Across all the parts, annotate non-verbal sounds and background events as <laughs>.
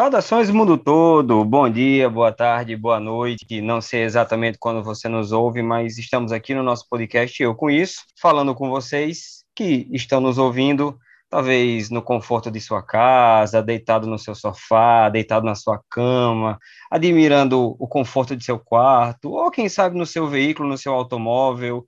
Saudações mundo todo, bom dia, boa tarde, boa noite. Não sei exatamente quando você nos ouve, mas estamos aqui no nosso podcast Eu Com Isso, falando com vocês que estão nos ouvindo, talvez no conforto de sua casa, deitado no seu sofá, deitado na sua cama, admirando o conforto de seu quarto, ou quem sabe no seu veículo, no seu automóvel,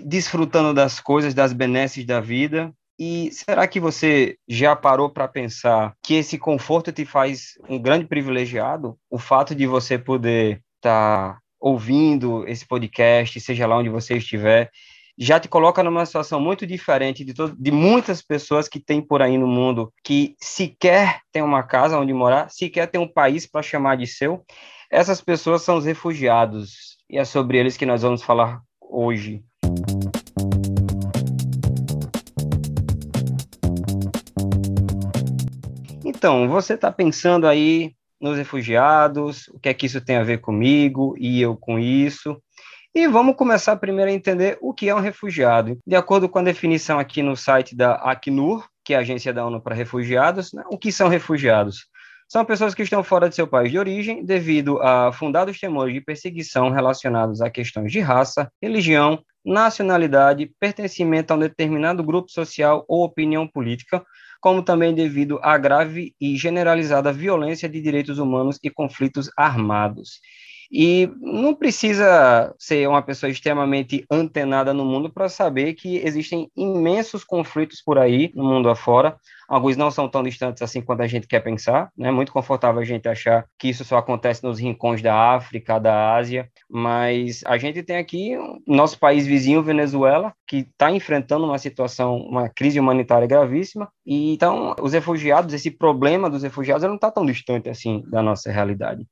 desfrutando das coisas, das benesses da vida. E será que você já parou para pensar que esse conforto te faz um grande privilegiado? O fato de você poder estar tá ouvindo esse podcast, seja lá onde você estiver, já te coloca numa situação muito diferente de, de muitas pessoas que tem por aí no mundo que sequer tem uma casa onde morar, sequer tem um país para chamar de seu. Essas pessoas são os refugiados e é sobre eles que nós vamos falar hoje. Então, você está pensando aí nos refugiados, o que é que isso tem a ver comigo e eu com isso. E vamos começar primeiro a entender o que é um refugiado. De acordo com a definição aqui no site da Acnur, que é a agência da ONU para refugiados, né, o que são refugiados? São pessoas que estão fora de seu país de origem devido a fundados temores de perseguição relacionados a questões de raça, religião, nacionalidade, pertencimento a um determinado grupo social ou opinião política, como também devido à grave e generalizada violência de direitos humanos e conflitos armados. E não precisa ser uma pessoa extremamente antenada no mundo para saber que existem imensos conflitos por aí, no mundo afora. Alguns não são tão distantes assim quanto a gente quer pensar, né? É muito confortável a gente achar que isso só acontece nos rincões da África, da Ásia, mas a gente tem aqui nosso país vizinho, Venezuela, que está enfrentando uma situação, uma crise humanitária gravíssima, e então os refugiados, esse problema dos refugiados não está tão distante assim da nossa realidade.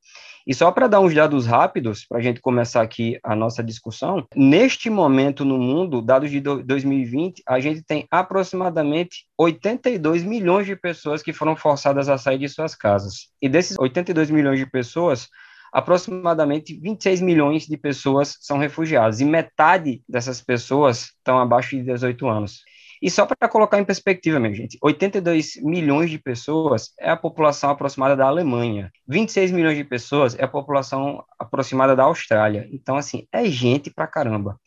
E só para dar uns dados rápidos, para a gente começar aqui a nossa discussão, neste momento no mundo, dados de 2020, a gente tem aproximadamente 82 milhões de pessoas que foram forçadas a sair de suas casas. E desses 82 milhões de pessoas, aproximadamente 26 milhões de pessoas são refugiadas, e metade dessas pessoas estão abaixo de 18 anos. E só para colocar em perspectiva, minha gente, 82 milhões de pessoas é a população aproximada da Alemanha, 26 milhões de pessoas é a população aproximada da Austrália. Então, assim, é gente pra caramba.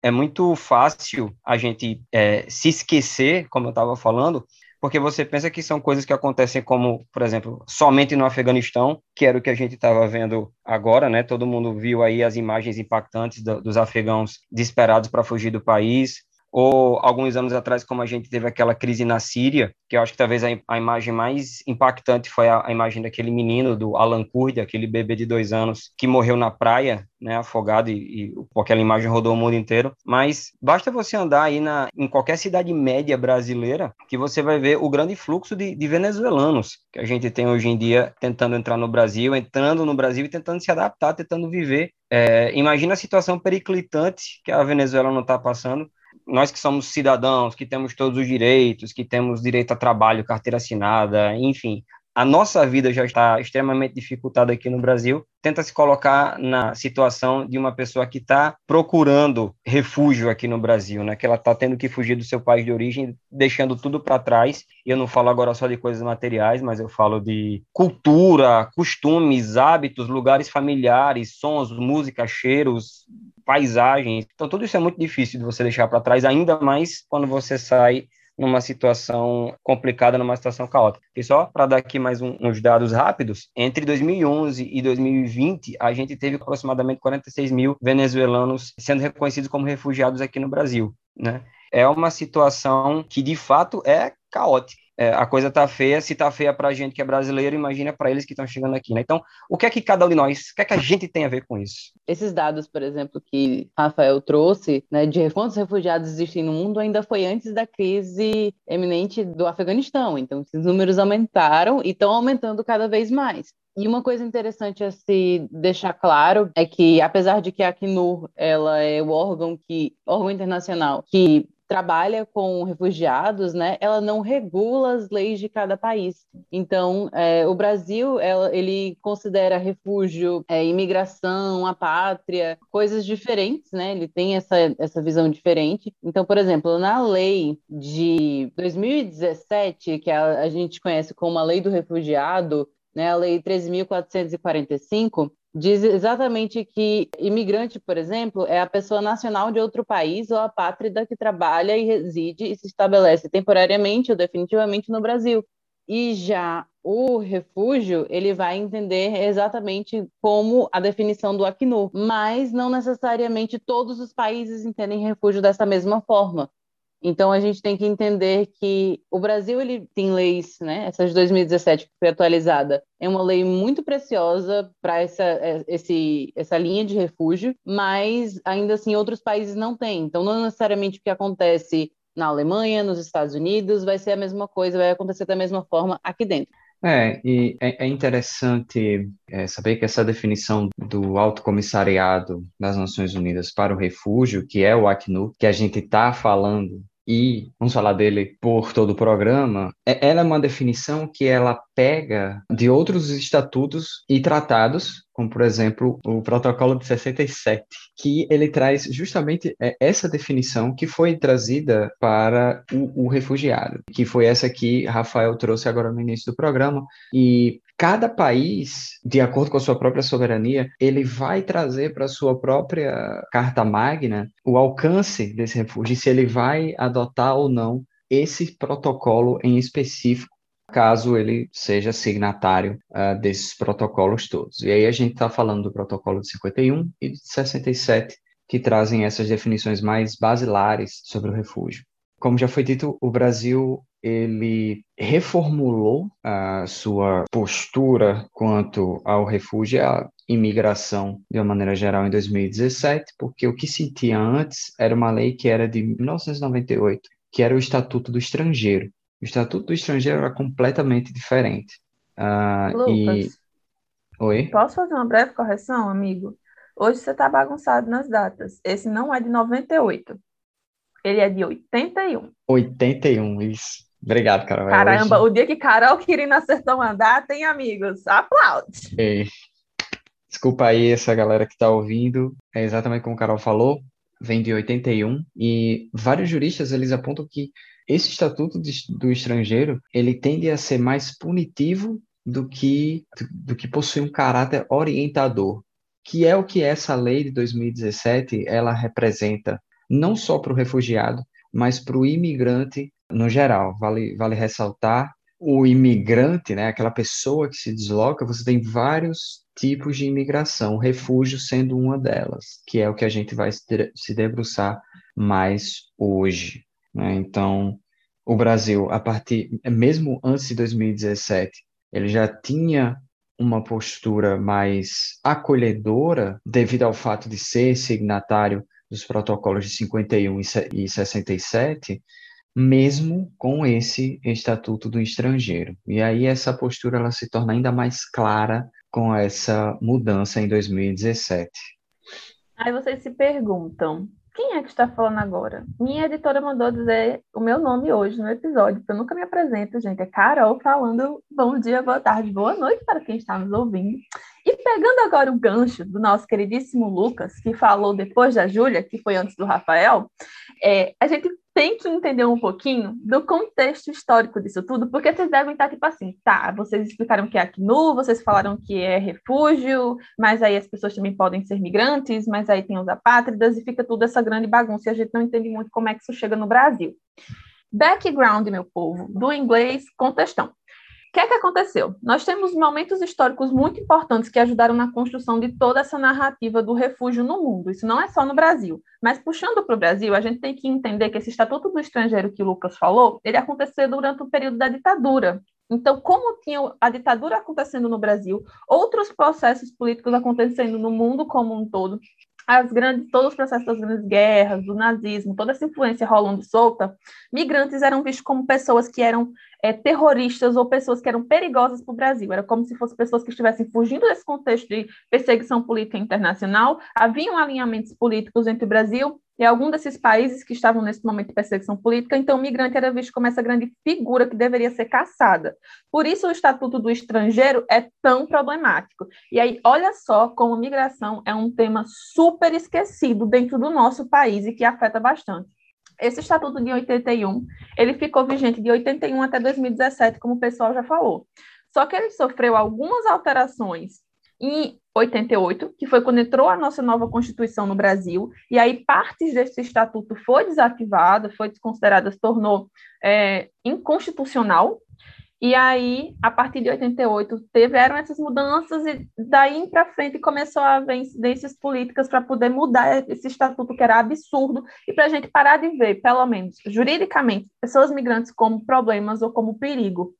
É muito fácil a gente é, se esquecer, como eu estava falando, porque você pensa que são coisas que acontecem como, por exemplo, somente no Afeganistão, que era o que a gente estava vendo agora, né? Todo mundo viu aí as imagens impactantes do, dos afegãos desesperados para fugir do país, ou alguns anos atrás, como a gente teve aquela crise na Síria, que eu acho que talvez a, a imagem mais impactante foi a, a, imagem daquele menino, do Alan Kurdi, aquele bebê de dois anos, que morreu na praia, né, afogado, e, e aquela imagem rodou o mundo inteiro. Mas basta você andar aí na, em qualquer cidade média brasileira, que você vai ver o grande fluxo de, de venezuelanos que a gente tem hoje em dia tentando entrar no Brasil, entrando no Brasil e tentando se adaptar, tentando viver. É, imagina a situação periclitante que a Venezuela não está passando, nós que somos cidadãos, que temos todos os direitos, que temos direito a trabalho, carteira assinada, enfim, a nossa vida já está extremamente dificultada aqui no Brasil, tenta se colocar na situação de uma pessoa que está procurando refúgio aqui no Brasil, né? Que ela está tendo que fugir do seu país de origem, deixando tudo para trás. E eu não falo agora só de coisas materiais, mas eu falo de cultura, costumes, hábitos, lugares familiares, sons, música, cheiros, paisagens. Então, tudo isso é muito difícil de você deixar para trás, ainda mais quando você sai numa situação complicada, numa situação caótica. E só para dar aqui mais um, uns dados rápidos, entre 2011 e 2020, a gente teve aproximadamente 46 mil venezuelanos sendo reconhecidos como refugiados aqui no Brasil, né? É uma situação que, de fato, é caótica é, a coisa tá feia, se tá feia para a gente que é brasileiro, imagina para eles que estão chegando aqui, né? Então, o que é que cada um de nós, o que é que a gente tem a ver com isso? Esses dados, por exemplo, que Rafael trouxe, né, de quantos refugiados existem no mundo, ainda foi antes da crise eminente do Afeganistão. Então, esses números aumentaram e estão aumentando cada vez mais. E uma coisa interessante a se deixar claro é que, apesar de que a Acnur ela é o órgão que órgão internacional que trabalha com refugiados, né, ela não regula as leis de cada país. Então, é, o Brasil, ela, ele considera refúgio, é, imigração, a pátria, coisas diferentes, né? Ele tem essa, essa visão diferente. Então, por exemplo, na lei de 2017, que a, a gente conhece como a Lei do Refugiado, né, a Lei 13.445, diz exatamente que imigrante, por exemplo, é a pessoa nacional de outro país ou apátrida que trabalha e reside e se estabelece temporariamente ou definitivamente no Brasil. E já o refúgio, ele vai entender exatamente como a definição do Acnur, mas não necessariamente todos os países entendem refúgio dessa mesma forma. Então a gente tem que entender que o Brasil ele tem leis, né? Essa de 2017 que foi atualizada é uma lei muito preciosa para essa é, esse essa linha de refúgio, mas ainda assim outros países não têm. Então não necessariamente o que acontece na Alemanha, nos Estados Unidos, vai ser a mesma coisa, vai acontecer da mesma forma aqui dentro. É, e é, é interessante é, saber que essa definição do Alto Comissariado das Nações Unidas para o Refúgio, que é o Acnur, que a gente está falando e vamos falar dele por todo o programa, é, ela é uma definição que ela pega de outros estatutos e tratados, como por exemplo o Protocolo de 67, que ele traz justamente é, essa definição que foi trazida para o, o refugiado, que foi essa que Rafael trouxe agora no início do programa, e cada país, de acordo com a sua própria soberania, ele vai trazer para a sua própria carta magna o alcance desse refúgio, se ele vai adotar ou não esse protocolo em específico, caso ele seja signatário uh, desses protocolos todos. E aí a gente está falando do protocolo de 51 e de 67, que trazem essas definições mais basilares sobre o refúgio. Como já foi dito, o Brasil ele reformulou a sua postura quanto ao refúgio e à imigração de uma maneira geral em 2017, porque o que se tinha antes era uma lei que era de 1998, que era o Estatuto do Estrangeiro. O Estatuto do Estrangeiro era completamente diferente. Uh, Lucas, e... Oi? Posso fazer uma breve correção, amigo? Hoje você está bagunçado nas datas. Esse não é de 98. Ele é de 81. 81, isso. Obrigado, Carol. Caramba, Hoje... o dia que Carol Quirino acertou data, hein, amigos? Aplaude. Ei. Desculpa aí essa galera que está ouvindo. É exatamente como a Carol falou, vem de 81 e vários juristas eles apontam que esse estatuto de, do estrangeiro ele tende a ser mais punitivo do que do, do que possui um caráter orientador, que é o que essa lei de 2017 ela representa não só para o refugiado, mas para o imigrante no geral. Vale, vale ressaltar o imigrante, né, aquela pessoa que se desloca, você tem vários tipos de imigração, o refúgio sendo uma delas, que é o que a gente vai se debruçar mais hoje. Né? Então, o Brasil, a partir, mesmo antes de 2017, ele já tinha uma postura mais acolhedora devido ao fato de ser signatário dos protocolos de 51 e 67, mesmo com esse Estatuto do Estrangeiro. E aí essa postura ela se torna ainda mais clara com essa mudança em 2017. Aí vocês se perguntam, quem é que está falando agora? Minha editora mandou dizer o meu nome hoje no episódio, porque eu nunca me apresento, gente. É Carol falando bom dia, boa tarde, boa noite para quem está nos ouvindo. E pegando agora o gancho do nosso queridíssimo Lucas, que falou depois da Júlia, que foi antes do Rafael, é, a gente tem que entender um pouquinho do contexto histórico disso tudo, porque vocês devem estar tipo assim, tá, vocês explicaram que é ACNU, vocês falaram que é refúgio, mas aí as pessoas também podem ser migrantes, mas aí tem os apátridas, e fica tudo essa grande bagunça, e a gente não entende muito como é que isso chega no Brasil. Background, meu povo, do inglês contextão que é que aconteceu? Nós temos momentos históricos muito importantes que ajudaram na construção de toda essa narrativa do refúgio no mundo. Isso não é só no Brasil. Mas puxando para o Brasil, a gente tem que entender que esse Estatuto do Estrangeiro que o Lucas falou, ele aconteceu durante o período da ditadura. Então, como tinha a ditadura acontecendo no Brasil, outros processos políticos acontecendo no mundo como um todo, as grandes, todos os processos das grandes guerras, do nazismo, toda essa influência rolando solta, migrantes eram vistos como pessoas que eram é, terroristas ou pessoas que eram perigosas para o Brasil. Era como se fossem pessoas que estivessem fugindo desse contexto de perseguição política internacional. Haviam alinhamentos políticos entre o Brasil e algum desses países que estavam nesse momento de perseguição política, então o migrante era visto como essa grande figura que deveria ser caçada. Por isso o Estatuto do Estrangeiro é tão problemático. E aí, olha só como migração é um tema super esquecido dentro do nosso país e que afeta bastante. Esse Estatuto de 81, ele ficou vigente de 81 até 2017, como o pessoal já falou. Só que ele sofreu algumas alterações em 88, que foi quando entrou a nossa nova Constituição no Brasil, e aí partes desse estatuto foi desativada, foi desconsiderada, se tornou é, inconstitucional, e aí, a partir de 88, tiveram essas mudanças, e daí para frente começou a haver incidências políticas para poder mudar esse estatuto que era absurdo, e para a gente parar de ver, pelo menos juridicamente, pessoas migrantes como problemas ou como perigo.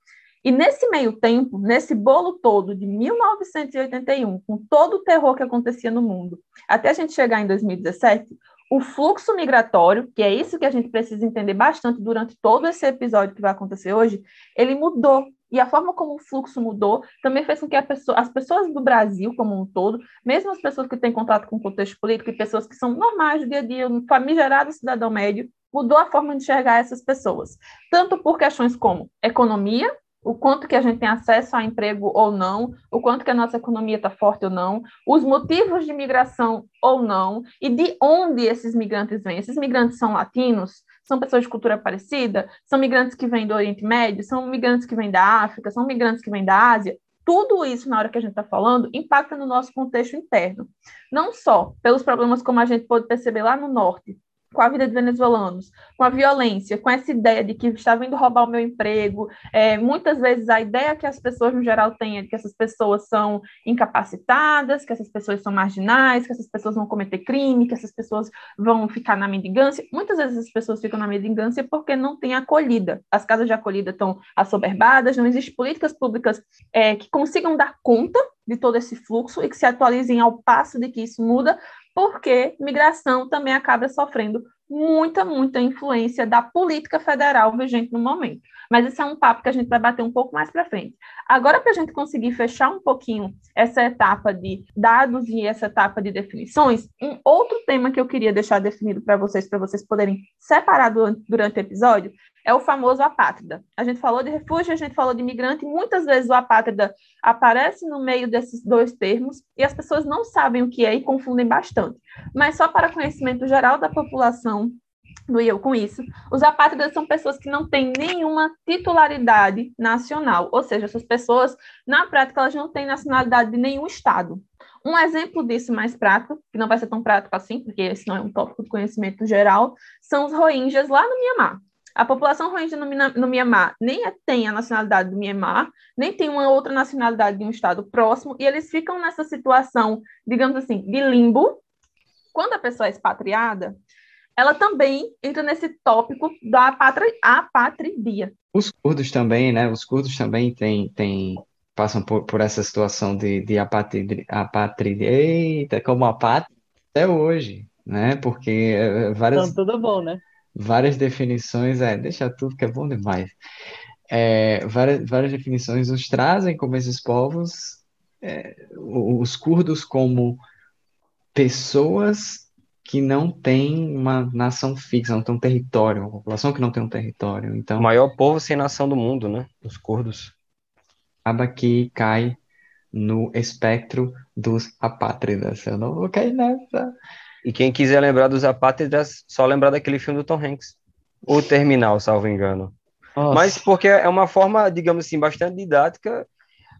E nesse meio tempo, nesse bolo todo de 1981, com todo o terror que acontecia no mundo, até a gente chegar em 2017, o fluxo migratório, que é isso que a gente precisa entender bastante durante todo esse episódio que vai acontecer hoje, ele mudou. E a forma como o fluxo mudou também fez com que pessoa, as pessoas do Brasil como um todo, mesmo as pessoas que têm contato com o contexto político e pessoas que são normais do dia a dia, um famigerado cidadão médio, mudou a forma de enxergar essas pessoas. Tanto por questões como economia, o quanto que a gente tem acesso a emprego ou não, o quanto que a nossa economia está forte ou não, os motivos de migração ou não, e de onde esses migrantes vêm. Esses migrantes são latinos? São pessoas de cultura parecida? São migrantes que vêm do Oriente Médio? São migrantes que vêm da África? São migrantes que vêm da Ásia? Tudo isso, na hora que a gente está falando, impacta no nosso contexto interno. Não só pelos problemas como a gente pode perceber lá no norte, com a vida de venezuelanos, com a violência, com essa ideia de que está vindo roubar o meu emprego. É, muitas vezes a ideia que as pessoas no geral têm é de que essas pessoas são incapacitadas, que essas pessoas são marginais, que essas pessoas vão cometer crime, que essas pessoas vão ficar na mendigância. Muitas vezes as pessoas ficam na mendigância porque não têm acolhida. As casas de acolhida estão assoberbadas, não existem políticas públicas é, que consigam dar conta de todo esse fluxo e que se atualizem ao passo de que isso muda, porque migração também acaba sofrendo muita, muita influência da política federal vigente no momento. Mas esse é um papo que a gente vai bater um pouco mais para frente. Agora, para a gente conseguir fechar um pouquinho essa etapa de dados e essa etapa de definições, um outro tema que eu queria deixar definido para vocês, para vocês poderem separar durante, o episódio, é o famoso apátrida. A gente falou de refúgio, a gente falou de imigrante, muitas vezes o apátrida aparece no meio desses dois termos e as pessoas não sabem o que é e confundem bastante. Mas só para conhecimento geral da população, do eu com isso, os apátridas são pessoas que não têm nenhuma titularidade nacional, ou seja, essas pessoas, na prática, elas não têm nacionalidade de nenhum estado. Um exemplo disso mais prático, que não vai ser tão prático assim, porque esse não é um tópico de conhecimento geral, são os Rohingyas lá no Mianmar. A população rohingya no, no Mianmar nem é, tem a nacionalidade do Mianmar, nem tem uma outra nacionalidade de um estado próximo, e eles ficam nessa situação, digamos assim, de limbo. Quando a pessoa é expatriada, ela também entra nesse tópico da apatri, apatridia. Os curdos também, né? Os curdos também têm, têm passam por, por essa situação de, de apatridia, apatridia, eita, como apátrida até hoje, né? Porque eh, várias... Então, tudo bom, né? Várias definições, é, deixa tudo que é bom demais. É, várias, várias definições nos trazem como esses povos, é, os curdos como pessoas que não têm uma nação fixa, não têm um território, uma população que não tem um território. Então, o maior povo sem nação do mundo, né? Os curdos. Acaba que cai no espectro dos apátridas. Eu não vou cair nessa. E quem quiser lembrar dos apátridas, só lembrar daquele filme do Tom Hanks. O Terminal, salvo engano. Nossa. Mas porque é uma forma, digamos assim, bastante didática.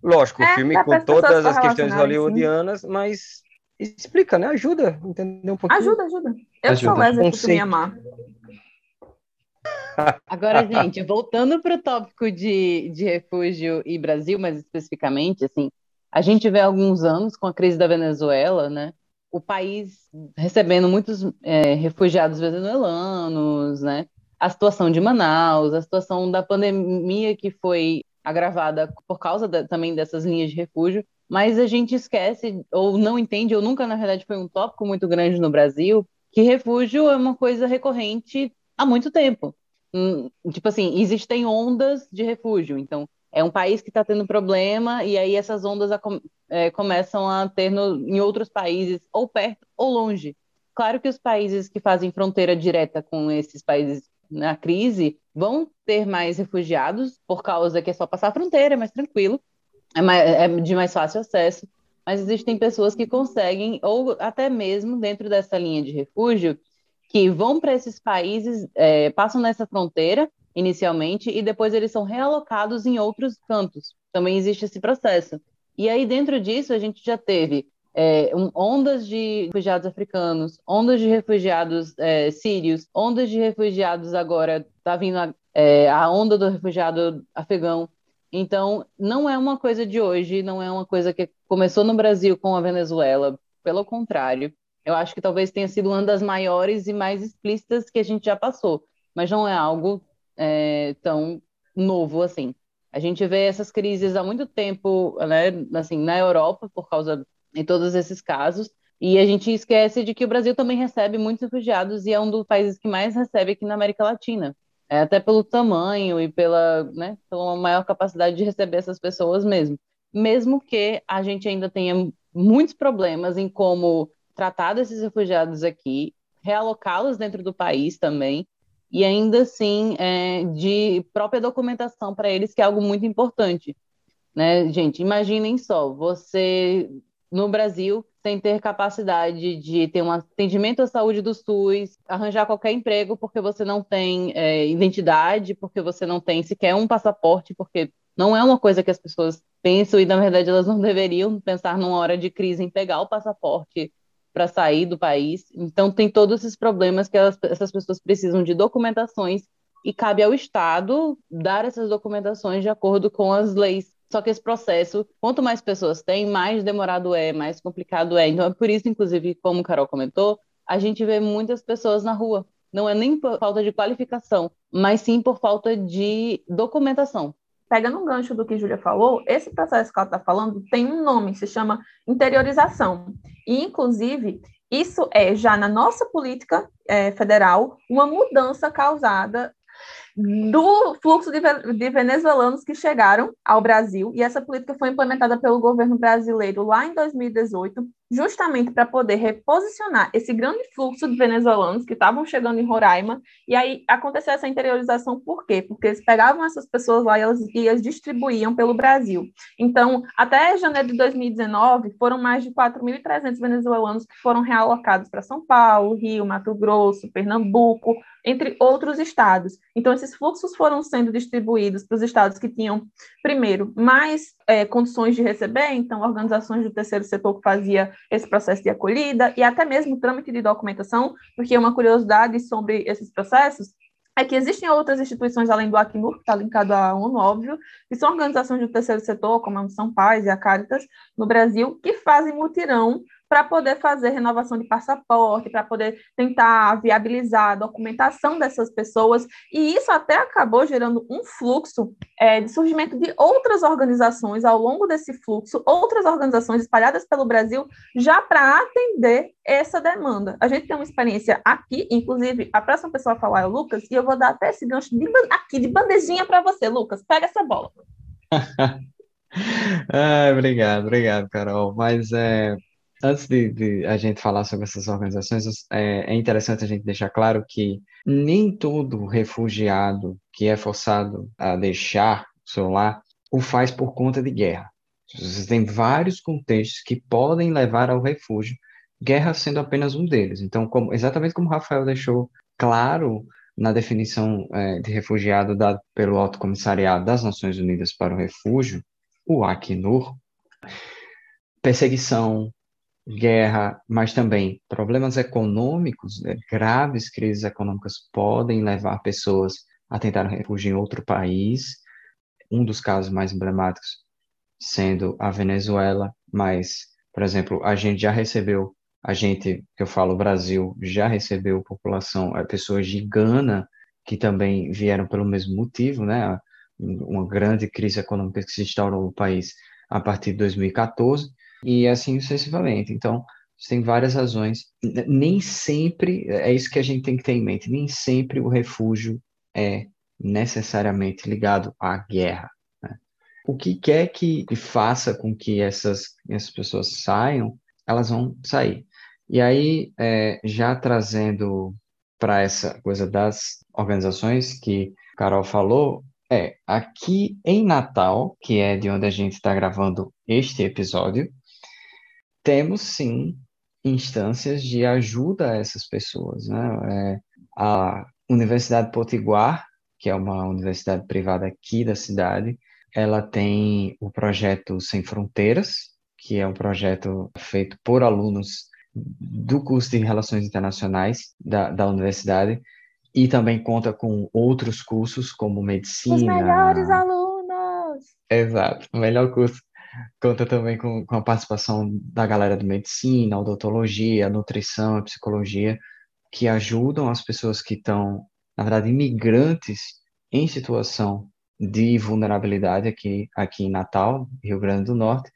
Lógico, o é, filme com todas as questões hollywoodianas, sim. mas explica, né? Ajuda, entender um pouquinho. Ajuda, ajuda. Eu ajuda. sou Wesley por me amar. Agora, gente, voltando para o tópico de, de refúgio e Brasil, mais especificamente, assim, a gente vê alguns anos com a crise da Venezuela, né? O país recebendo muitos é, refugiados venezuelanos, né? A situação de Manaus, a situação da pandemia que foi agravada por causa da, também dessas linhas de refúgio, mas a gente esquece ou não entende, ou nunca na verdade foi um tópico muito grande no Brasil, que refúgio é uma coisa recorrente há muito tempo. Hum, tipo assim, existem ondas de refúgio, então é um país que está tendo problema e aí essas ondas é, começam a ter no, em outros países, ou perto ou longe. Claro que os países que fazem fronteira direta com esses países na crise vão ter mais refugiados, por causa que é só passar a fronteira, é mais tranquilo, é, mais, é de mais fácil acesso. Mas existem pessoas que conseguem, ou até mesmo dentro dessa linha de refúgio, que vão para esses países, é, passam nessa fronteira inicialmente e depois eles são realocados em outros cantos. Também existe esse processo. E aí, dentro disso, a gente já teve é, um, ondas de refugiados africanos, ondas de refugiados é, sírios, ondas de refugiados agora, está vindo a, é, a onda do refugiado afegão. Então, não é uma coisa de hoje, não é uma coisa que começou no Brasil com a Venezuela, pelo contrário. Eu acho que talvez tenha sido uma das maiores e mais explícitas que a gente já passou, mas não é algo é, tão novo assim. A gente vê essas crises há muito tempo, né, assim, na Europa, por causa de todos esses casos, e a gente esquece de que o Brasil também recebe muitos refugiados e é um dos países que mais recebe aqui na América Latina. É, até pelo tamanho e pela, né, pela maior capacidade de receber essas pessoas mesmo. Mesmo que a gente ainda tenha muitos problemas em como tratar desses refugiados aqui, realocá-los dentro do país também, e ainda assim é, de própria documentação para eles, que é algo muito importante. Né, gente, imaginem só, você no Brasil sem ter capacidade de ter um atendimento à saúde do SUS, arranjar qualquer emprego porque você não tem é, identidade, porque você não tem sequer um passaporte, porque não é uma coisa que as pessoas pensam e na verdade elas não deveriam pensar numa hora de crise em pegar o passaporte para sair do país. Então, tem todos esses problemas que elas, essas pessoas precisam de documentações e cabe ao Estado dar essas documentações de acordo com as leis. Só que esse processo, quanto mais pessoas tem, mais demorado é, mais complicado é. Então, é por isso, inclusive, como o Carol comentou, a gente vê muitas pessoas na rua. Não é nem por falta de qualificação, mas sim por falta de documentação pegando um gancho do que Júlia falou, esse processo que ela está falando tem um nome, se chama interiorização. E, inclusive, isso é já na nossa política é, federal uma mudança causada do fluxo de, de, venezuelanos que chegaram ao Brasil, e essa política foi implementada pelo governo brasileiro lá em 2018, justamente para poder reposicionar esse grande fluxo de venezuelanos que estavam chegando em Roraima, e aí aconteceu essa interiorização por quê? Porque eles pegavam essas pessoas lá e elas, e as distribuíam pelo Brasil. Então, até janeiro de 2019, foram mais de 4.300 venezuelanos que foram realocados para São Paulo, Rio, Mato Grosso, Pernambuco, entre outros estados. Então, esses fluxos foram sendo distribuídos para os estados que tinham, primeiro, mais é, condições de receber, então, organizações do terceiro setor que fazia esse processo de acolhida e até mesmo trâmite de documentação, porque uma curiosidade sobre esses processos é que existem outras instituições além do Acnur, que está linkado à ONU, óbvio, que são organizações do terceiro setor, como a Missão Paz e a Caritas, no Brasil, que fazem mutirão para poder fazer renovação de passaporte, para poder tentar viabilizar a documentação dessas pessoas, e isso até acabou gerando um fluxo é, de surgimento de outras organizações ao longo desse fluxo, outras organizações espalhadas pelo Brasil, já para atender essa demanda. A gente tem uma experiência aqui, inclusive, a próxima pessoa a falar é o Lucas, e eu vou dar até esse gancho de, aqui, de bandejinha para você, Lucas, pega essa bola. <laughs> ah, obrigado, obrigado, Carol. Mas é, antes de, de, a gente falar sobre essas organizações, é, é, interessante a gente deixar claro que nem todo refugiado que é forçado a deixar o seu lar o faz por conta de guerra. Você tem vários contextos que podem levar ao refúgio, guerra sendo apenas um deles. Então, como, exatamente como Rafael deixou claro na definição é, de refugiado dada pelo Alto Comissariado das Nações Unidas para o Refúgio, o Acnur, perseguição, guerra, mas também problemas econômicos, né, graves crises econômicas podem levar pessoas a tentar refúgio em outro país. Um dos casos mais emblemáticos sendo a Venezuela, mas, por exemplo, a gente já recebeu, a gente, que eu falo Brasil, já recebeu população, eh, pessoas de Gana que também vieram pelo mesmo motivo, né? Uma grande crise econômica que se instaurou no país a partir de 2014 e assim sucessivamente. Então, tem várias razões. Nem sempre, é isso que a gente tem que ter em mente, nem sempre o refúgio é necessariamente ligado à guerra. Né? O que quer que faça com que essas, essas pessoas saiam, elas vão sair. E aí, é, já trazendo para essa coisa das organizações que Carol falou, é aqui em Natal, que é de onde a gente está gravando este episódio, temos sim instâncias de ajuda a essas pessoas. Né? É, a Universidade Potiguar que é uma universidade privada aqui da cidade. Ela tem o projeto Sem Fronteiras, que é um projeto feito por alunos do curso de Relações Internacionais da, da universidade, e também conta com outros cursos, como medicina. Os melhores alunos! Exato, o melhor curso. Conta também com, com a participação da galera de medicina, odontologia, nutrição, psicologia, que ajudam as pessoas que estão, na verdade, imigrantes em situação de vulnerabilidade aqui, aqui em Natal, Rio Grande do Norte,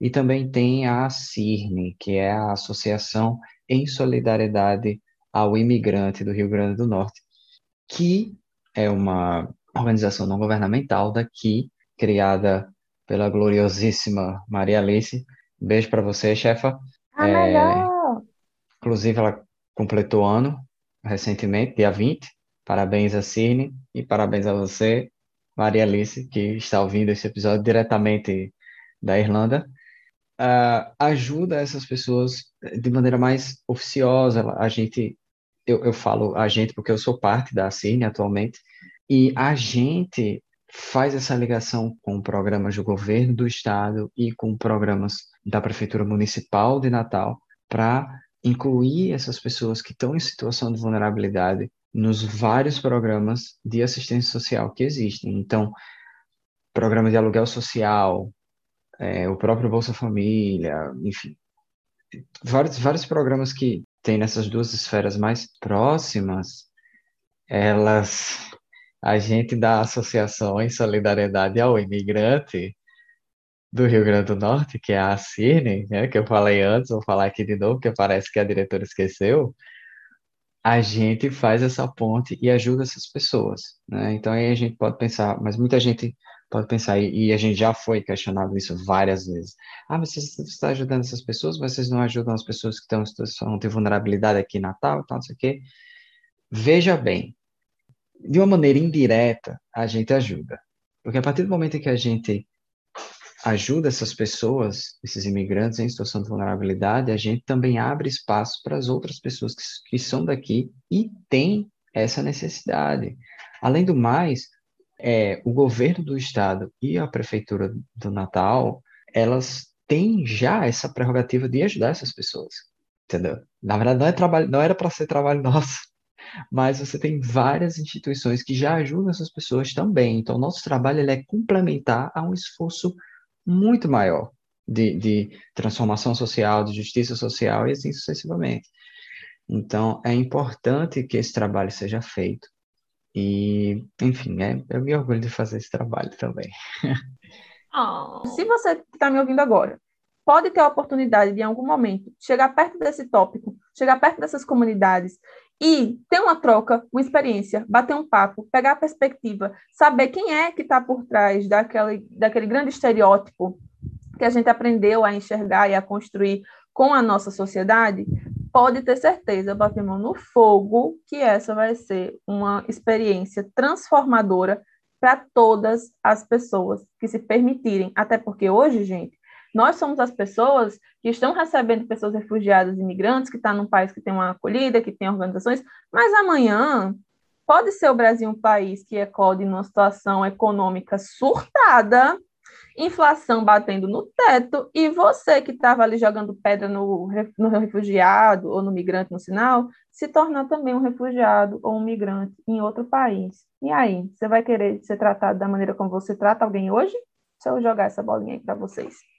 e também tem a CIRNE, que é a Associação em Solidariedade ao Imigrante do Rio Grande do Norte, que é uma organização não governamental daqui, criada pela gloriosíssima Maria Alice. Beijo para você, chefa. Ah, é, melhor. Inclusive, ela completou ano recentemente, dia 20. Parabéns a Cirne e parabéns a você, Maria Alice, que está ouvindo esse episódio diretamente da Irlanda. Uh, ajuda essas pessoas de maneira mais oficiosa. A gente, eu, eu falo a gente porque eu sou parte da Cirne atualmente, e a gente faz essa ligação com programas do governo do estado e com programas da prefeitura municipal de Natal para incluir essas pessoas que estão em situação de vulnerabilidade nos vários programas de assistência social que existem. Então, programa de aluguel social, é, o próprio Bolsa Família, enfim, vários, vários programas que tem nessas duas esferas mais próximas, elas a gente da Associação em Solidariedade ao Imigrante do Rio Grande do Norte, que é a CIRNE, né, que eu falei antes, vou falar aqui de novo, porque parece que a diretora esqueceu, a gente faz essa ponte e ajuda essas pessoas, né? Então aí a gente pode pensar, mas muita gente pode pensar, e, a gente já foi questionado isso várias vezes. Ah, mas você está ajudando essas pessoas, mas vocês não ajudam as pessoas que estão em situação de vulnerabilidade aqui em Natal, tal, não sei o quê. Veja bem, de uma maneira indireta, a gente ajuda. Porque a partir do momento em que a gente ajuda essas pessoas, esses imigrantes em situação de vulnerabilidade, a gente também abre espaço para as outras pessoas que, que são daqui e têm essa necessidade. Além do mais, é, o governo do estado e a prefeitura do Natal, elas têm já essa prerrogativa de ajudar essas pessoas, entendeu? Na verdade, não, é trabalho, não era para ser trabalho <laughs> nosso, mas você tem várias instituições que já ajudam essas pessoas também. Então, nosso trabalho ele é complementar a um esforço muito maior de, de transformação social, de justiça social e assim sucessivamente. Então, é importante que esse trabalho seja feito. E, enfim, é, eu me orgulho de fazer esse trabalho também. Oh. Se você está me ouvindo agora pode ter a oportunidade de, em algum momento, chegar perto desse tópico, chegar perto dessas comunidades e ter uma troca, uma experiência, bater um papo, pegar a perspectiva, saber quem é que está por trás daquele, daquele grande estereótipo que a gente aprendeu a enxergar e a construir com a nossa sociedade, pode ter certeza, bater mão no fogo, que essa vai ser uma experiência transformadora para todas as pessoas que se permitirem. Até porque hoje, gente, nós somos as pessoas que estão recebendo pessoas refugiadas e imigrantes, que estão tá num país que tem uma acolhida, que tem organizações, mas amanhã pode ser o Brasil um país que ecode numa situação econômica surtada, inflação batendo no teto, e você que estava ali jogando pedra no, no refugiado ou no migrante no sinal, se tornar também um refugiado ou um migrante em outro país. E aí, você vai querer ser tratado da maneira como você trata alguém hoje? Se eu jogar essa bolinha aí para vocês.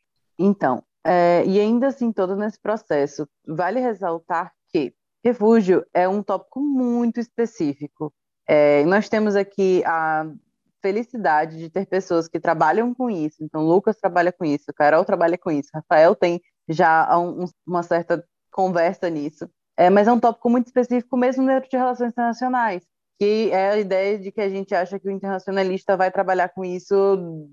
Então, é, e ainda assim, todo nesse processo, vale ressaltar que refúgio é um tópico muito específico. É, nós temos aqui a felicidade de ter pessoas que trabalham com isso. Então, Lucas trabalha com isso, Carol trabalha com isso, Rafael tem já um, uma certa conversa nisso. É, mas é um tópico muito específico mesmo dentro de relações internacionais que é a ideia de que a gente acha que o internacionalista vai trabalhar com isso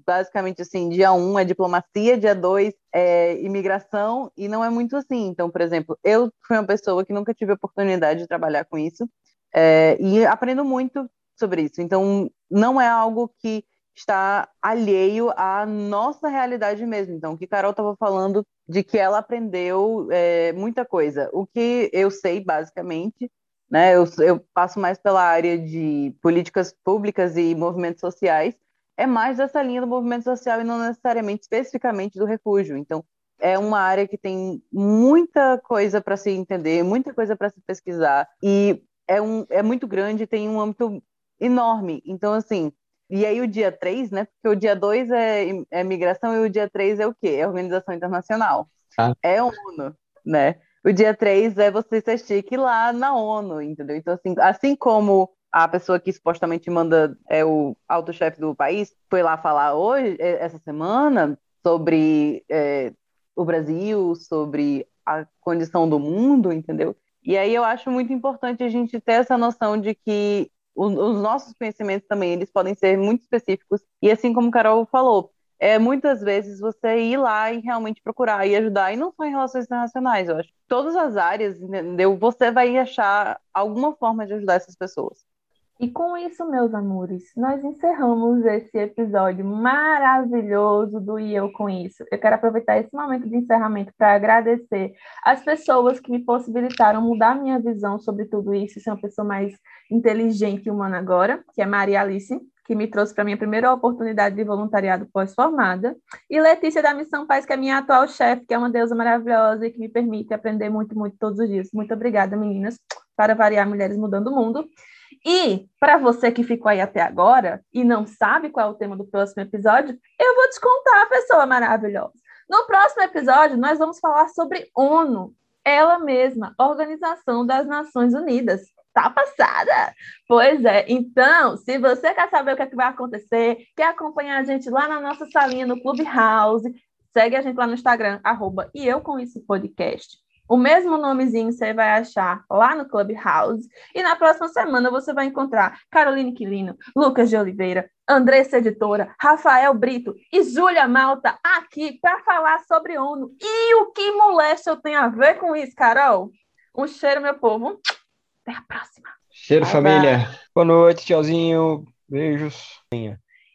basicamente assim, dia um é diplomacia, dia dois é imigração, e não é muito assim. Então, por exemplo, eu fui uma pessoa que nunca tive oportunidade de trabalhar com isso, é, e aprendo muito sobre isso. Então, não é algo que está alheio à nossa realidade mesmo. Então, o que Carol estava falando de que ela aprendeu é, muita coisa. O que eu sei, basicamente, né? Eu, eu passo mais pela área de políticas públicas e movimentos sociais, é mais dessa linha do movimento social e não necessariamente especificamente do refúgio. Então, é uma área que tem muita coisa para se entender, muita coisa para se pesquisar, e é, um, é muito grande, tem um âmbito enorme. Então, assim, e aí o dia 3, né? Porque o dia 2 é, é migração e o dia 3 é o quê? É Organização Internacional. Ah. É ONU, né? O dia 3 é você ser chique lá na ONU, entendeu? Então, assim, assim como a pessoa que supostamente manda é o alto-chefe do país foi lá falar hoje, é, essa semana, sobre é, o Brasil, sobre a condição do mundo, entendeu? E aí eu acho muito importante a gente ter essa noção de que os, os nossos conhecimentos também eles podem ser muito específicos e assim como Carol falou, é muitas vezes você ir lá e realmente procurar e ajudar, e não só em relações internacionais, eu acho. Todas as áreas, entendeu? Você vai achar alguma forma de ajudar essas pessoas. E com isso, meus amores, nós encerramos esse episódio maravilhoso do E Eu Com Isso. Eu quero aproveitar esse momento de encerramento para agradecer as pessoas que me possibilitaram mudar minha visão sobre tudo isso, ser uma pessoa mais inteligente e humana agora, que é Maria Alice, que me trouxe para minha primeira oportunidade de voluntariado pós-formada, e Letícia da Missão Paz, que é minha atual chefe, que é uma deusa maravilhosa e que me permite aprender muito, muito todos os dias. Muito obrigada, meninas, para variar Mulheres Mudando o Mundo. E para você que ficou aí até agora e não sabe qual é o tema do próximo episódio, eu vou te contar, pessoa maravilhosa. No próximo episódio, nós vamos falar sobre ONU, ela mesma, Organização das Nações Unidas. Tá passada? Pois é. Então, se você quer saber o que, é que vai acontecer, quer acompanhar a gente lá na nossa salinha no Clubhouse, segue a gente lá no Instagram, arroba e eu com podcast. O mesmo nomezinho você vai achar lá no Clubhouse. E na próxima semana você vai encontrar Caroline Quilino, Lucas de Oliveira, Andressa Editora, Rafael Brito e Júlia Malta aqui para falar sobre ONU. E o que molesta eu tenho a ver com isso, Carol? Um cheiro, meu povo. Até a próxima. Cheiro, bye família. Bye. Boa noite, tchauzinho. Beijos.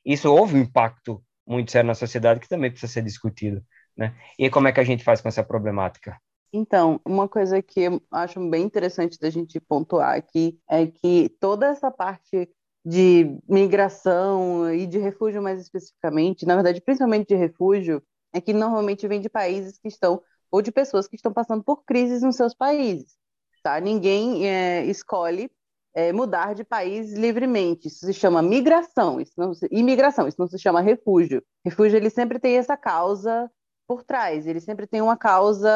Isso houve um impacto muito sério na sociedade que também precisa ser discutido. Né? E como é que a gente faz com essa problemática? Então, uma coisa que eu acho bem interessante da gente pontuar aqui é que toda essa parte de migração e de refúgio mais especificamente, na verdade, principalmente de refúgio, é que normalmente vem de países que estão, ou de pessoas que estão passando por crises nos seus países, tá? Ninguém é, escolhe é, mudar de país livremente, isso se chama migração, isso não, imigração, isso não se chama refúgio. Refúgio, ele sempre tem essa causa por trás, ele sempre tem uma causa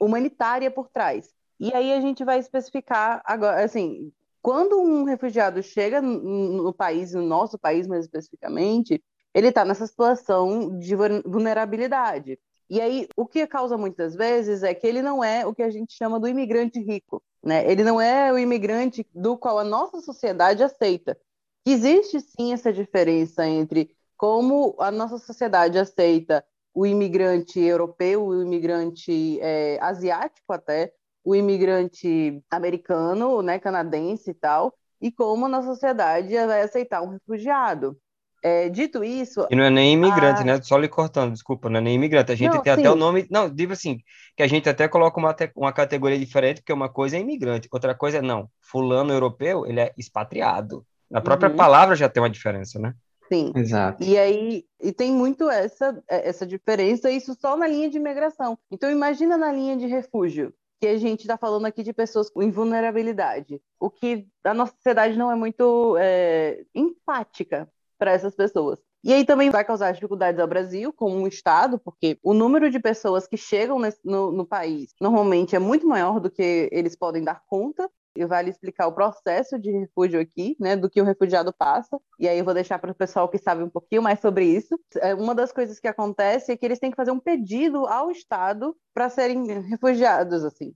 humanitária por trás. E aí a gente vai especificar agora, assim, quando um refugiado chega no país, no nosso país mais especificamente, ele está nessa situação de vulnerabilidade. E aí, o que causa muitas vezes é que ele não é o que a gente chama do imigrante rico, né? Ele não é o imigrante do qual a nossa sociedade aceita. Existe sim essa diferença entre como a nossa sociedade aceita o imigrante europeu, o imigrante é, asiático até, o imigrante americano, né, canadense e tal, e como na sociedade vai aceitar um refugiado. É, dito isso. E não é nem imigrante, a... né? Só lhe cortando, desculpa, não é nem imigrante. A gente não, tem sim. até o nome. Não, digo assim, que a gente até coloca uma, uma categoria diferente, porque uma coisa é imigrante, outra coisa é não. Fulano europeu, ele é expatriado. Na própria uhum. palavra já tem uma diferença, né? Sim. Exato. E aí e tem muito essa, essa diferença, isso só na linha de imigração. Então, imagina na linha de refúgio, que a gente está falando aqui de pessoas com invulnerabilidade, o que a nossa sociedade não é muito é, empática para essas pessoas. E aí também vai causar dificuldades ao Brasil como um Estado, porque o número de pessoas que chegam nesse, no, no país normalmente é muito maior do que eles podem dar conta e vale explicar o processo de refúgio aqui, né, do que o refugiado passa. E aí eu vou deixar para o pessoal que sabe um pouquinho mais sobre isso. É, uma das coisas que acontece é que eles têm que fazer um pedido ao Estado para serem refugiados, assim.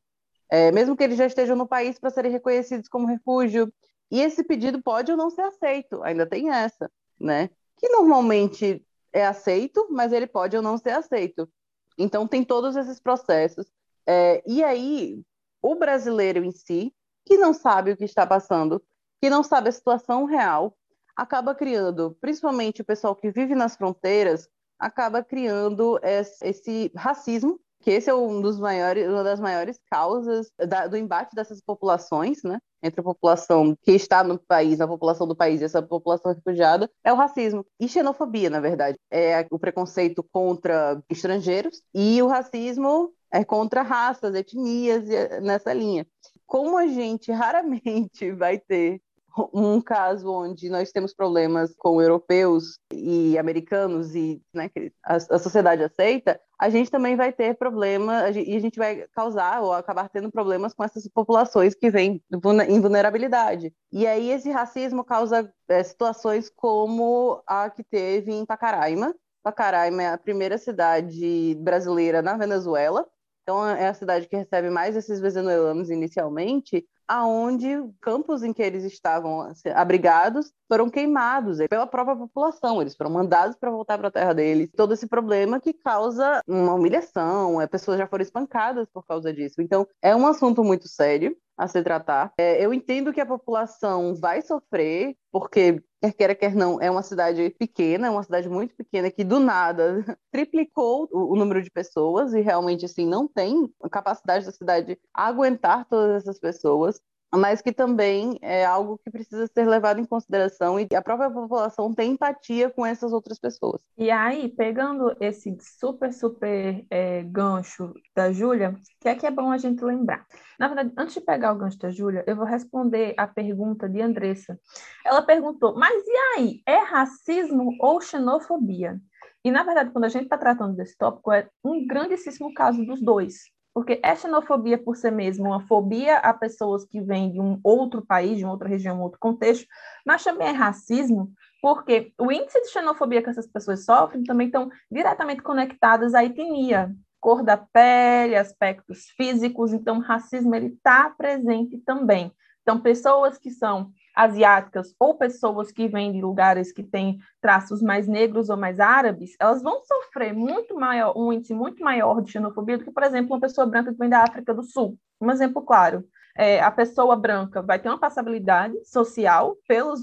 É, mesmo que eles já estejam no país para serem reconhecidos como refúgio. E esse pedido pode ou não ser aceito, ainda tem essa, né? Que normalmente é aceito, mas ele pode ou não ser aceito. Então tem todos esses processos. É, e aí, o brasileiro em si, que não sabe o que está passando, que não sabe a situação real, acaba criando, principalmente o pessoal que vive nas fronteiras, acaba criando esse racismo que esse é um dos maiores, uma das maiores causas da, do embate dessas populações, né? Entre a população que está no país, a população do país e essa população refugiada, é o racismo. E xenofobia, na verdade. É o preconceito contra estrangeiros e o racismo é contra raças, etnias, nessa linha. Como a gente raramente <laughs> vai ter <laughs> um caso onde nós temos problemas com europeus e americanos e né, a, a, sociedade aceita, a gente também vai ter problema e a gente vai causar ou acabar tendo problemas com essas populações que vêm em vulnerabilidade. E aí esse racismo causa é, situações como a que teve em Pacaraima. Pacaraima é a primeira cidade brasileira na Venezuela, então é a cidade que recebe mais esses venezuelanos inicialmente, aonde campos em que eles estavam assim, abrigados foram queimados pela própria população, eles foram mandados para voltar para a terra deles. Todo esse problema que causa uma humilhação, é, pessoas já foram espancadas por causa disso. Então, é um assunto muito sério a se tratar. É, eu entendo que a população vai sofrer, porque quer queira, quer não, é uma cidade pequena, é uma cidade muito pequena que do nada <laughs> triplicou o, o, número de pessoas e realmente assim não tem capacidade da cidade aguentar todas essas pessoas mas que também é algo que precisa ser levado em consideração e a própria população tem empatia com essas outras pessoas. E aí, pegando esse super, super é, gancho da Júlia, o que é que é bom a gente lembrar? Na verdade, antes de pegar o gancho da Júlia, eu vou responder a pergunta de Andressa. Ela perguntou, mas e aí, é racismo ou xenofobia? E, na verdade, quando a gente está tratando desse tópico, é um grandíssimo caso dos dois. Porque é xenofobia por si mesmo, uma fobia a pessoas que vêm de um outro país, de uma outra região, outro contexto, mas também é racismo, porque o índice de xenofobia que essas pessoas sofrem também estão diretamente conectados à etnia, cor da pele, aspectos físicos, então o racismo ele está presente também. Então, pessoas que são asiáticas ou pessoas que vêm de lugares que têm traços mais negros ou mais árabes, elas vão sofrer muito maior, um índice muito maior de xenofobia do que, por exemplo, uma pessoa branca que vem da África do Sul. Um exemplo claro. É, a pessoa branca vai ter uma passabilidade social pelos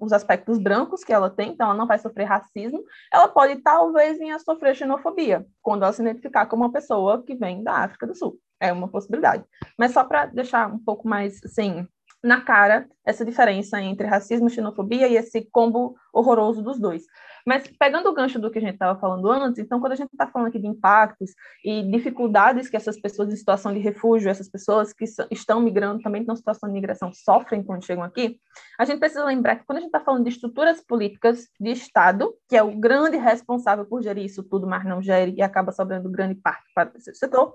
os aspectos brancos que ela tem, então ela não vai sofrer racismo, ela pode talvez vir a sofrer xenofobia quando ela se identificar como uma pessoa que vem da África do Sul. É uma possibilidade. Mas só para deixar um pouco mais assim, na cara essa diferença entre racismo e xenofobia e esse combo horroroso dos dois. Mas pegando o gancho do que a gente estava falando antes, então quando a gente está falando aqui de impactos e dificuldades que essas pessoas em situação de refúgio, essas pessoas que estão migrando também estão em situação de migração sofrem quando chegam aqui, a gente precisa lembrar que quando a gente está falando de estruturas políticas de Estado, que é o grande responsável por gerir isso tudo, mas não gere e acaba sobrando grande parte para o setor,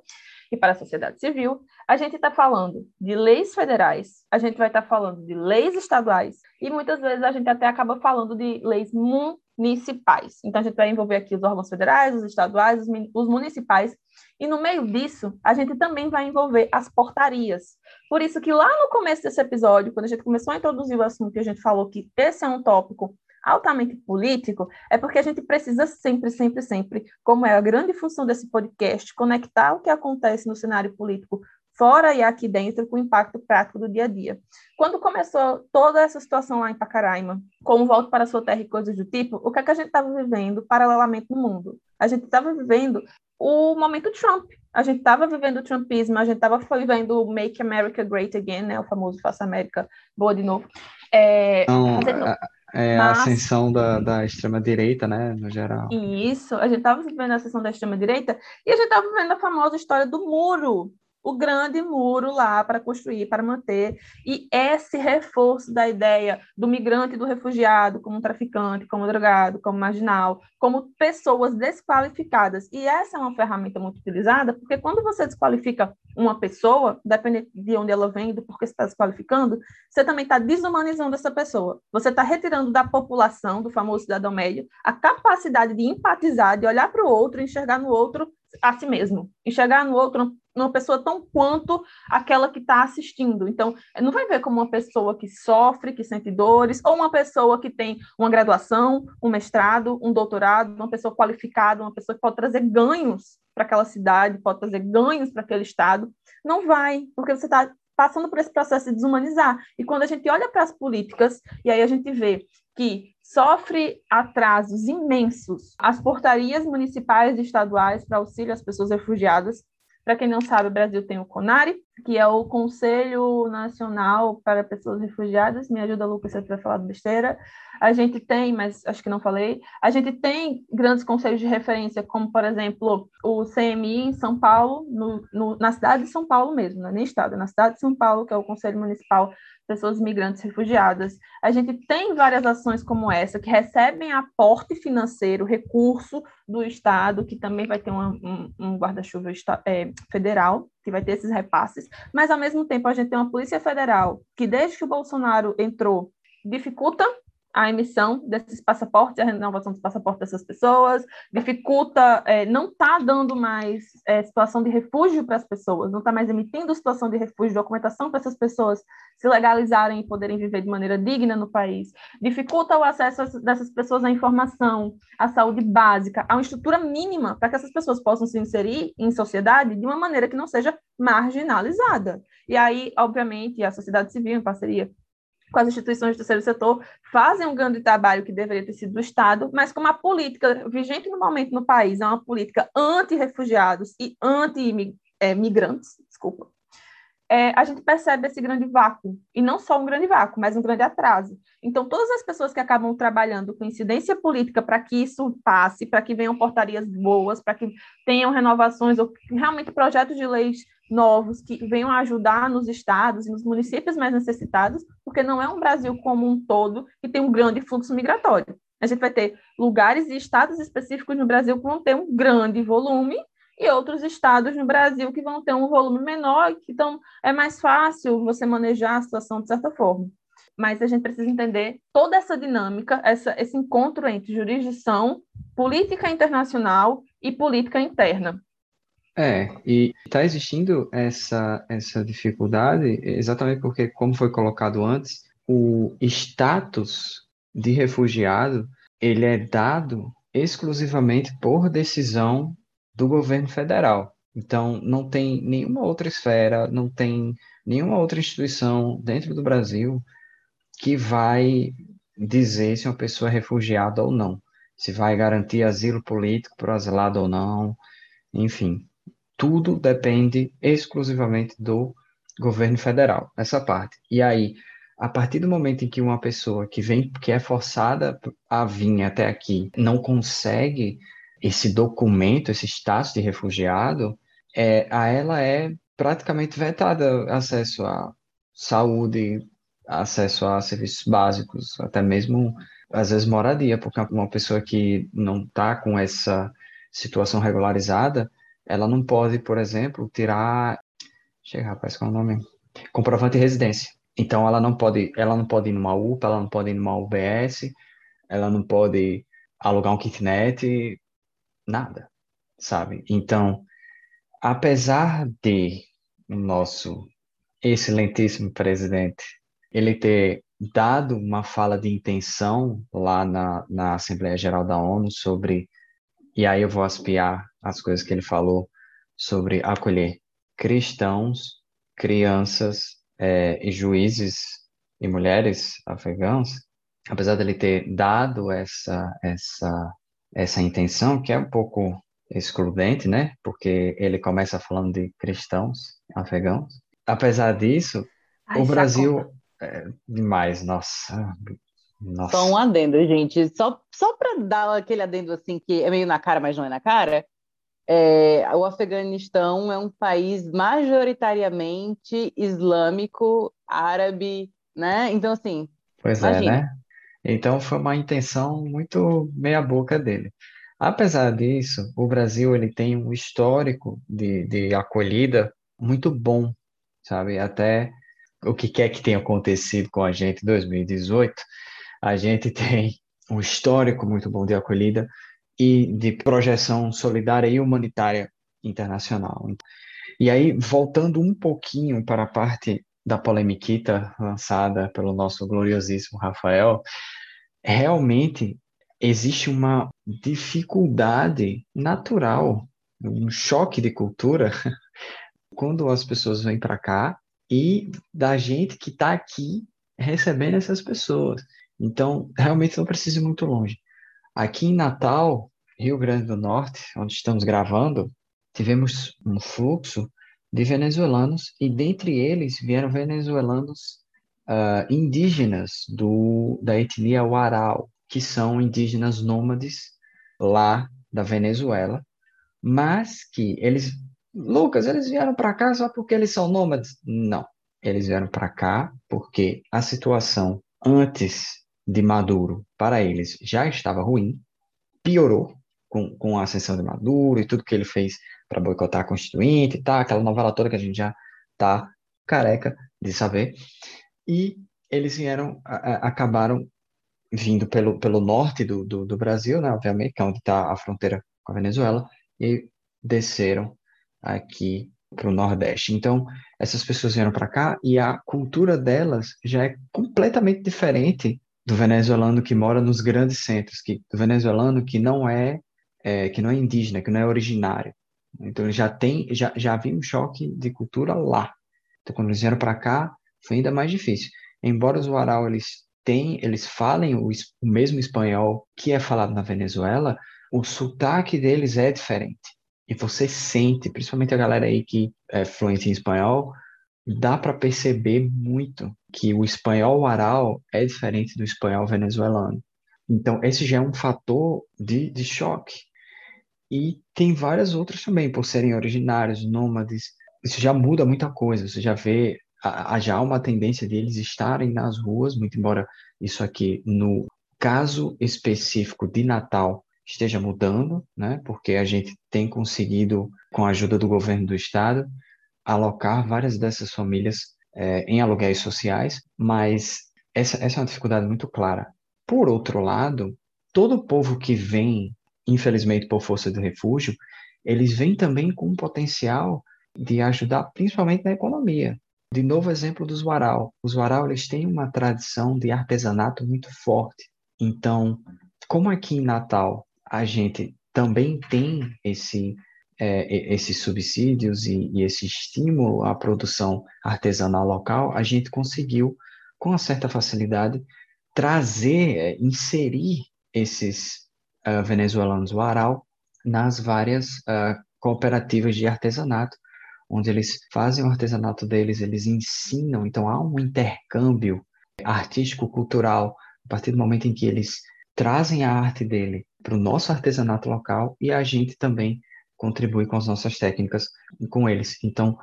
e para a sociedade civil, a gente está falando de leis federais, a gente vai estar tá falando de leis estaduais e muitas vezes a gente até acaba falando de leis municipais. Então a gente vai envolver aqui os órgãos federais, os estaduais, os municipais e no meio disso a gente também vai envolver as portarias. Por isso que lá no começo desse episódio, quando a gente começou a introduzir o assunto, a gente falou que esse é um tópico altamente político, é porque a gente precisa sempre, sempre, sempre, como é a grande função desse podcast, conectar o que acontece no cenário político fora e aqui dentro com o impacto prático do dia a dia. Quando começou toda essa situação lá em Pacaraima, como volta para a sua terra e coisas do tipo, o que, é que a gente estava vivendo paralelamente no mundo? A gente estava vivendo o momento Trump. A gente estava vivendo o Trumpismo, a gente estava vivendo o Make America Great Again, né, o famoso Faça América Boa de Novo. É, Não, é Mas... a ascensão da, da extrema-direita, né, no geral. Isso, a gente estava vivendo a ascensão da extrema-direita e a gente estava vivendo a famosa história do muro, o grande muro lá para construir, para manter, e esse reforço da ideia do migrante e do refugiado como traficante, como drogado, como marginal, como pessoas desqualificadas. E essa é uma ferramenta muito utilizada, porque quando você desqualifica uma pessoa, dependendo de onde ela vem, do porquê você está desqualificando, você também está desumanizando essa pessoa. Você está retirando da população, do famoso cidadão médio, a capacidade de empatizar, de olhar para o outro, enxergar no outro a si mesmo, enxergar no outro uma pessoa tão quanto aquela que está assistindo. Então, não vai ver como uma pessoa que sofre, que sente dores, ou uma pessoa que tem uma graduação, um mestrado, um doutorado, uma pessoa qualificada, uma pessoa que pode trazer ganhos para aquela cidade, pode trazer ganhos para aquele estado. Não vai, porque você está passando por esse processo de desumanizar. E quando a gente olha para as políticas, e aí a gente vê que sofre atrasos imensos. As portarias municipais e estaduais para auxílio às pessoas refugiadas. Para quem não sabe, o Brasil tem o CONARE, que é o Conselho Nacional para Pessoas Refugiadas. Me ajuda, Lucas, se eu tiver falado besteira. A gente tem, mas acho que não falei, a gente tem grandes conselhos de referência, como, por exemplo, o CMI em São Paulo, no, no, na cidade de São Paulo mesmo, não é nem estado, é na cidade de São Paulo, que é o Conselho Municipal pessoas migrantes refugiadas. A gente tem várias ações como essa que recebem aporte financeiro, recurso do Estado, que também vai ter uma, um, um guarda-chuva é, federal, que vai ter esses repasses, mas ao mesmo tempo a gente tem uma Polícia Federal que, desde que o Bolsonaro entrou, dificulta a emissão desses passaportes, a renovação dos passaportes dessas pessoas, dificulta, é, não está dando mais é, situação de refúgio para as pessoas, não está mais emitindo situação de refúgio, documentação para essas pessoas se legalizarem e poderem viver de maneira digna no país, dificulta o acesso dessas pessoas à informação, à saúde básica, a uma estrutura mínima para que essas pessoas possam se inserir em sociedade de uma maneira que não seja marginalizada. E aí, obviamente, a sociedade civil, em parceria com as instituições do terceiro setor, fazem um grande trabalho que deveria ter sido do Estado, mas como a política vigente no momento no país é uma política anti-refugiados e anti-migrantes, desculpa, é, a gente percebe esse grande vácuo, e não só um grande vácuo, mas um grande atraso. Então, todas as pessoas que acabam trabalhando com incidência política para que isso passe, para que venham portarias boas, para que tenham renovações ou realmente projetos de leis novos que venham ajudar nos estados e nos municípios mais necessitados, porque não é um Brasil como um todo que tem um grande fluxo migratório. A gente vai ter lugares e estados específicos no Brasil que vão ter um grande volume e outros estados no Brasil que vão ter um volume menor, então é mais fácil você manejar a situação de certa forma. Mas a gente precisa entender toda essa dinâmica, essa, esse encontro entre jurisdição, política internacional e política interna. É, e está existindo essa, essa dificuldade exatamente porque, como foi colocado antes, o status de refugiado ele é dado exclusivamente por decisão do governo federal. Então, não tem nenhuma outra esfera, não tem nenhuma outra instituição dentro do Brasil que vai dizer se uma pessoa é refugiada ou não, se vai garantir asilo político para o asilado ou não, enfim tudo depende exclusivamente do governo federal, essa parte. E aí, a partir do momento em que uma pessoa que vem, que é forçada a vir até aqui, não consegue esse documento, esse status de refugiado, é, a ela é praticamente vetada acesso à saúde, acesso a serviços básicos, até mesmo às vezes moradia, porque uma pessoa que não está com essa situação regularizada, ela não pode, por exemplo, tirar. Chega, rapaz, qual é o nome? Comprovante de residência. Então ela não pode, ela não pode ir numa UPA, ela não pode ir numa UBS, ela não pode alugar um kitnet, nada, sabe? Então, apesar de o nosso excelentíssimo presidente ele ter dado uma fala de intenção lá na, na Assembleia Geral da ONU sobre e aí eu vou aspiar as coisas que ele falou sobre acolher cristãos, crianças é, e juízes e mulheres afegãos, apesar dele ter dado essa essa essa intenção que é um pouco excludente, né? Porque ele começa falando de cristãos afegãos. Apesar disso, Ai, o Brasil é demais, nossa, nossa. Só um adendo, gente. Só, só para dar aquele adendo assim que é meio na cara, mas não é na cara. É, o Afeganistão é um país majoritariamente islâmico, árabe, né? Então, assim. Pois imagina. é, né? Então foi uma intenção muito meia boca dele. Apesar disso, o Brasil ele tem um histórico de, de acolhida muito bom, sabe? Até o que quer que tenha acontecido com a gente em 2018, a gente <laughs> tem um histórico muito bom de acolhida e de projeção solidária e humanitária internacional. E aí, voltando um pouquinho para a parte da polemiquita lançada pelo nosso gloriosíssimo Rafael, realmente existe uma dificuldade natural, um choque de cultura, <laughs> quando as pessoas vêm para cá e da gente que está aqui recebendo essas pessoas. Então, realmente não precisa ir muito longe. Aqui em Natal, Rio Grande do Norte, onde estamos gravando, tivemos um fluxo de venezuelanos e dentre eles vieram venezuelanos uh, indígenas do, da etnia Warao, que são indígenas nômades lá da Venezuela, mas que eles, Lucas, eles vieram para cá só porque eles são nômades? Não, eles vieram para cá porque a situação antes de Maduro para eles já estava ruim, piorou com, com a ascensão de Maduro e tudo que ele fez para boicotar a Constituinte e tá, aquela novela toda que a gente já tá careca de saber. E eles vieram, a, a, acabaram vindo pelo, pelo norte do, do, do Brasil, né, obviamente, que é onde está a fronteira com a Venezuela, e desceram aqui para o Nordeste. Então, essas pessoas vieram para cá e a cultura delas já é completamente diferente do venezuelano que mora nos grandes centros, que, do venezuelano que não é, é, que não é indígena, que não é originário. Então, já tem, já, já havia um choque de cultura lá. Então, quando eles vieram para cá, foi ainda mais difícil. Embora os Warau, eles têm, eles falem o, o mesmo espanhol que é falado na Venezuela, o sotaque deles é diferente. E você sente, principalmente a galera aí que é fluente em espanhol, dá para perceber muito que o espanhol aral é diferente do espanhol venezuelano. Então, esse já é um fator de, de choque. E tem várias outras também, por serem originários, nômades. Isso já muda muita coisa. Você já vê, há já uma tendência deles estarem nas ruas, muito embora isso aqui, no caso específico de Natal, esteja mudando, né? Porque a gente tem conseguido, com a ajuda do governo do estado, alocar várias dessas famílias é, em aluguéis sociais, mas essa, essa é uma dificuldade muito clara. Por outro lado, todo o povo que vem, infelizmente por força do refúgio, eles vêm também com um potencial de ajudar principalmente na economia. De novo exemplo dos Warau. Os Warau eles têm uma tradição de artesanato muito forte. Então, como aqui em Natal a gente também tem esse, é, esses subsídios e, e, esse estímulo à produção artesanal local, a gente conseguiu, com uma certa facilidade, trazer, é, inserir esses uh, venezuelanos Waral nas várias uh, cooperativas de artesanato, onde eles fazem o artesanato deles, eles ensinam, então há um intercâmbio artístico-cultural a partir do momento em que eles trazem a arte dele para o nosso artesanato local e a gente também contribui com as nossas técnicas com eles. Então,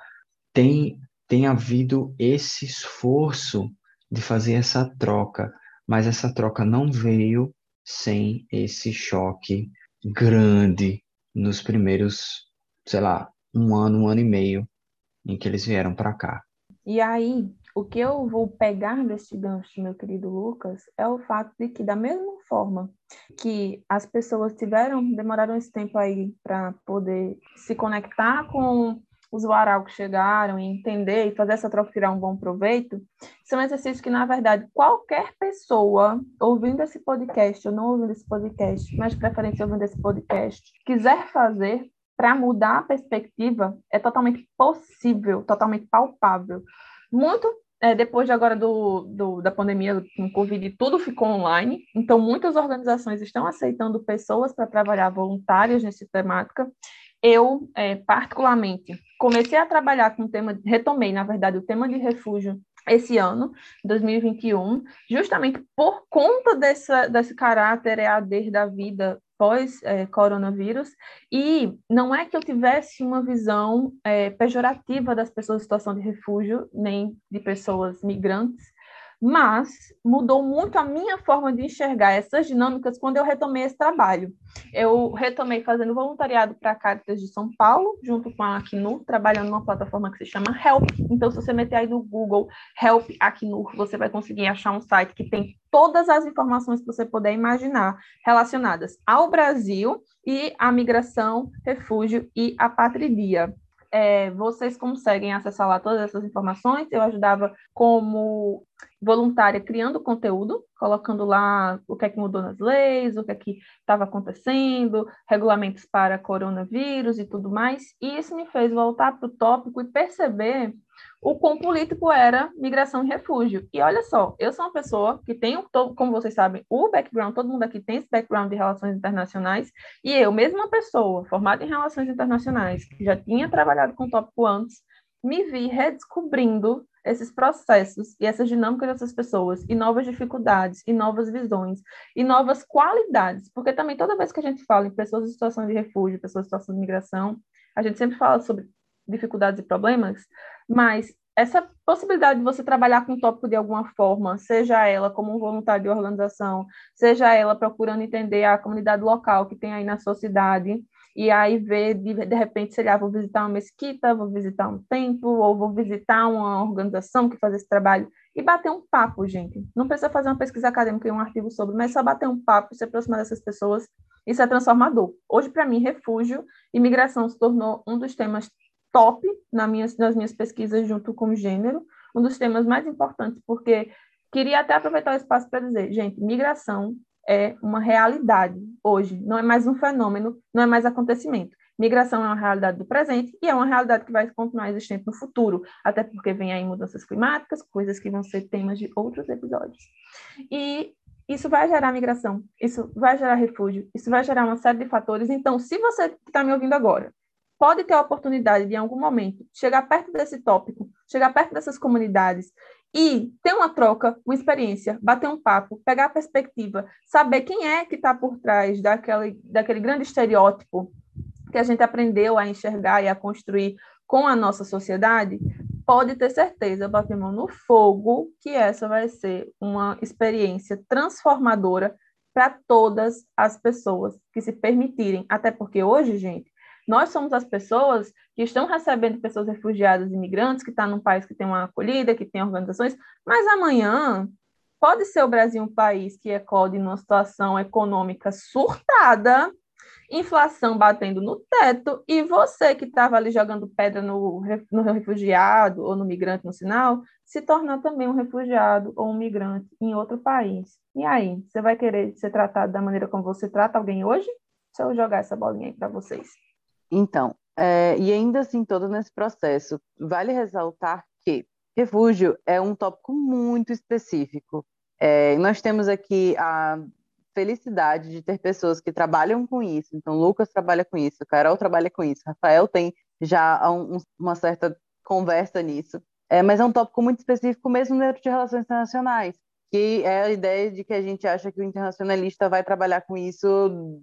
tem, tem havido esse esforço de fazer essa troca, mas essa troca não veio sem esse choque grande nos primeiros, sei lá, um ano, um ano e meio em que eles vieram para cá. E aí, o que eu vou pegar desse gancho, meu querido Lucas, é o fato de que, da mesma forma que as pessoas tiveram, demoraram esse tempo aí para poder se conectar com os que chegaram e entender e fazer essa troca tirar um bom proveito, são exercícios que, na verdade, qualquer pessoa ouvindo esse podcast ou não ouvindo esse podcast, mas de preferência ouvindo esse podcast, quiser fazer para mudar a perspectiva, é totalmente possível, totalmente palpável. Muito é, depois de agora do, do, da pandemia com Covid, tudo ficou online, então muitas organizações estão aceitando pessoas para trabalhar voluntárias nessa temática. Eu, é, particularmente, comecei a trabalhar com o tema, retomei, na verdade, o tema de refúgio esse ano, 2021, justamente por conta dessa, desse caráter EAD da vida pós-coronavírus, e não é que eu tivesse uma visão é, pejorativa das pessoas em situação de refúgio, nem de pessoas migrantes, mas mudou muito a minha forma de enxergar essas dinâmicas quando eu retomei esse trabalho. Eu retomei fazendo voluntariado para a Caritas de São Paulo, junto com a Acnur, trabalhando numa plataforma que se chama Help. Então, se você meter aí no Google Help Acnur, você vai conseguir achar um site que tem todas as informações que você puder imaginar relacionadas ao Brasil e à migração, refúgio e apatridia é, vocês conseguem acessar lá todas essas informações. Eu ajudava como voluntária criando conteúdo, colocando lá o que é que mudou nas leis, o que é que estava acontecendo, regulamentos para coronavírus e tudo mais. E isso me fez voltar para o tópico e perceber o quão político era migração e refúgio. E olha só, eu sou uma pessoa que tem, como vocês sabem, o background, todo mundo aqui tem esse background de relações internacionais, e eu, mesma pessoa, formada em relações internacionais, que já tinha trabalhado com o tópico antes, me vi redescobrindo esses processos e essas dinâmicas dessas pessoas, e novas dificuldades, e novas visões, e novas qualidades, porque também toda vez que a gente fala em pessoas em situação de refúgio, pessoas em situação de migração, a gente sempre fala sobre dificuldades e problemas, mas essa possibilidade de você trabalhar com o tópico de alguma forma, seja ela como um voluntário de organização, seja ela procurando entender a comunidade local que tem aí na sua cidade, e aí ver, de, de repente, sei lá, vou visitar uma mesquita, vou visitar um templo, ou vou visitar uma organização que faz esse trabalho, e bater um papo, gente. Não precisa fazer uma pesquisa acadêmica e um artigo sobre, mas só bater um papo, se aproximar dessas pessoas, isso é transformador. Hoje, para mim, refúgio e migração se tornou um dos temas top na minha, nas minhas pesquisas junto com o gênero, um dos temas mais importantes, porque queria até aproveitar o espaço para dizer, gente, migração é uma realidade hoje, não é mais um fenômeno, não é mais acontecimento. Migração é uma realidade do presente e é uma realidade que vai continuar existente no futuro, até porque vem aí mudanças climáticas, coisas que vão ser temas de outros episódios. E isso vai gerar migração, isso vai gerar refúgio, isso vai gerar uma série de fatores. Então, se você que está me ouvindo agora pode ter a oportunidade de, em algum momento, chegar perto desse tópico, chegar perto dessas comunidades e ter uma troca, uma experiência, bater um papo, pegar a perspectiva, saber quem é que está por trás daquele, daquele grande estereótipo que a gente aprendeu a enxergar e a construir com a nossa sociedade, pode ter certeza, bater mão no fogo, que essa vai ser uma experiência transformadora para todas as pessoas que se permitirem. Até porque hoje, gente, nós somos as pessoas que estão recebendo pessoas refugiadas imigrantes, que estão tá num país que tem uma acolhida, que tem organizações, mas amanhã pode ser o Brasil um país que ecode numa situação econômica surtada, inflação batendo no teto, e você que estava ali jogando pedra no, no refugiado ou no migrante no sinal, se tornar também um refugiado ou um migrante em outro país. E aí, você vai querer ser tratado da maneira como você trata alguém hoje? Se eu jogar essa bolinha aí para vocês. Então, é, e ainda assim, todo nesse processo, vale ressaltar que refúgio é um tópico muito específico. É, nós temos aqui a felicidade de ter pessoas que trabalham com isso. Então, Lucas trabalha com isso, Carol trabalha com isso, Rafael tem já um, uma certa conversa nisso. É, mas é um tópico muito específico mesmo dentro de relações internacionais que é a ideia de que a gente acha que o internacionalista vai trabalhar com isso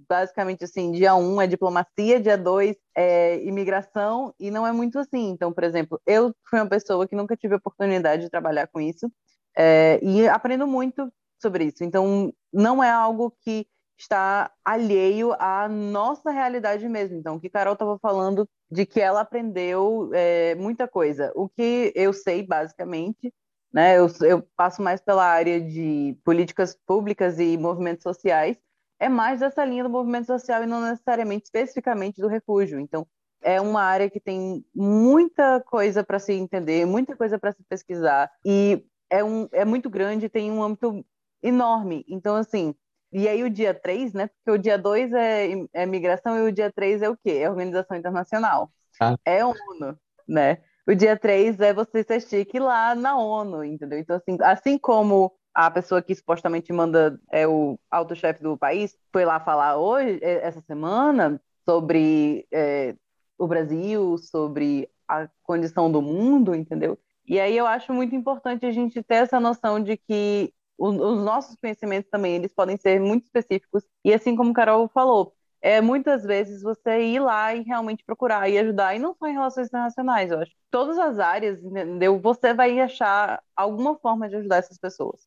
basicamente assim, dia um é diplomacia, dia dois é imigração, e não é muito assim. Então, por exemplo, eu fui uma pessoa que nunca tive oportunidade de trabalhar com isso, é, e aprendo muito sobre isso. Então, não é algo que está alheio à nossa realidade mesmo. Então, o que Carol estava falando de que ela aprendeu é, muita coisa. O que eu sei, basicamente, né? Eu, eu passo mais pela área de políticas públicas e movimentos sociais, é mais dessa linha do movimento social e não necessariamente especificamente do refúgio. Então, é uma área que tem muita coisa para se entender, muita coisa para se pesquisar, e é, um, é muito grande, tem um âmbito enorme. Então, assim, e aí o dia 3, né? Porque o dia 2 é, é migração e o dia 3 é o quê? É organização internacional. Ah. É ONU, né? O dia 3 é você ser chique lá na ONU, entendeu? Então, assim, assim como a pessoa que supostamente manda é o alto-chefe do país foi lá falar hoje, é, essa semana, sobre é, o Brasil, sobre a condição do mundo, entendeu? E aí eu acho muito importante a gente ter essa noção de que os, os nossos conhecimentos também, eles podem ser muito específicos, e assim como Carol falou, é muitas vezes você ir lá e realmente procurar e ajudar, e não só em relações internacionais, eu acho. Todas as áreas, entendeu? Você vai achar alguma forma de ajudar essas pessoas.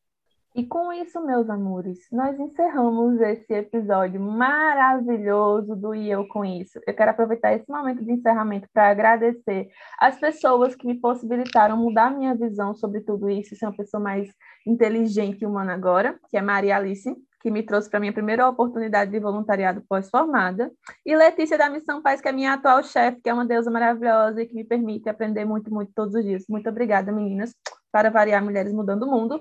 E com isso, meus amores, nós encerramos esse episódio maravilhoso do E Eu Com Isso. Eu quero aproveitar esse momento de encerramento para agradecer as pessoas que me possibilitaram mudar minha visão sobre tudo isso, ser uma pessoa mais inteligente e humana agora, que é Maria Alice, que me trouxe para minha primeira oportunidade de voluntariado pós-formada, e Letícia da Missão Paz, que é minha atual chefe, que é uma deusa maravilhosa e que me permite aprender muito, muito todos os dias. Muito obrigada, meninas, para variar Mulheres Mudando o Mundo.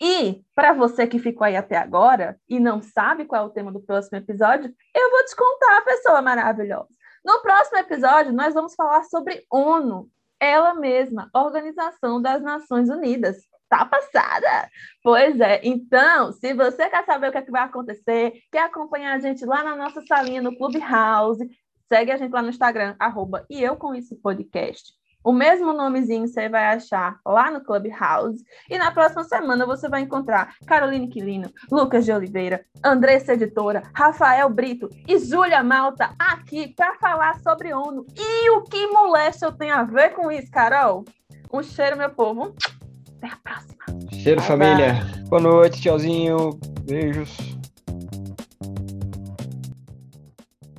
E para você que ficou aí até agora e não sabe qual é o tema do próximo episódio, eu vou te contar, pessoa maravilhosa. No próximo episódio, nós vamos falar sobre ONU. ela mesma, Organização das Nações Unidas. Tá passada? Pois é. Então, se você quer saber o que, é que vai acontecer, quer acompanhar a gente lá na nossa salinha no Clubhouse, segue a gente lá no Instagram, arroba e eu com isso podcast. O mesmo nomezinho você vai achar lá no Clubhouse. E na próxima semana você vai encontrar Caroline Quilino, Lucas de Oliveira, Andressa Editora, Rafael Brito e Júlia Malta aqui para falar sobre ONU. E o que moléstia tem a ver com isso, Carol? Um cheiro, meu povo. Até a próxima. Cheiro, família. Boa noite, tchauzinho. Beijos.